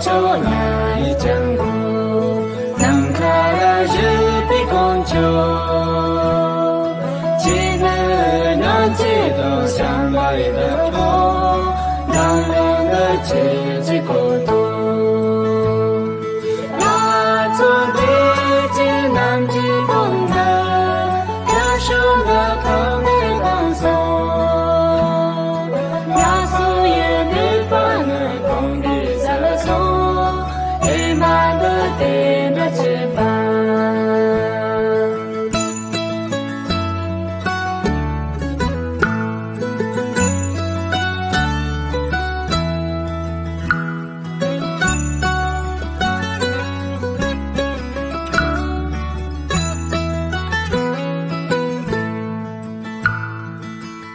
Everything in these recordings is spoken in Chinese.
朝来已将暮，南卡拉热比贡丘，今日鸟迹多，向来人少。南卡拉热比。飞的翅膀。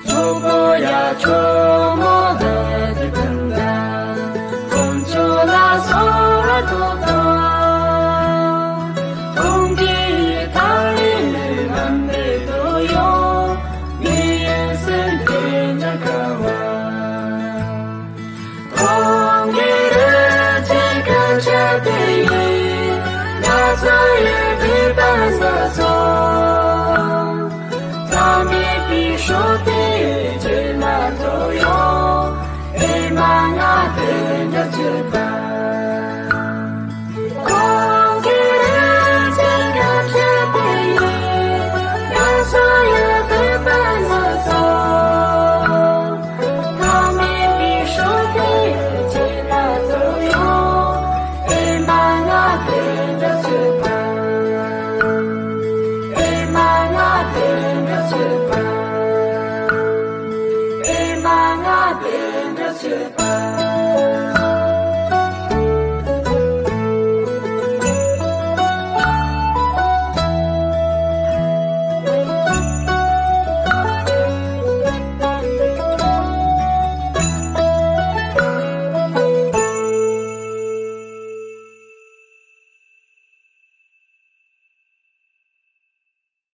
卓玛呀卓玛的天堂，红卓拉嗦拉多。Sayedi Bezazor bien, gracias.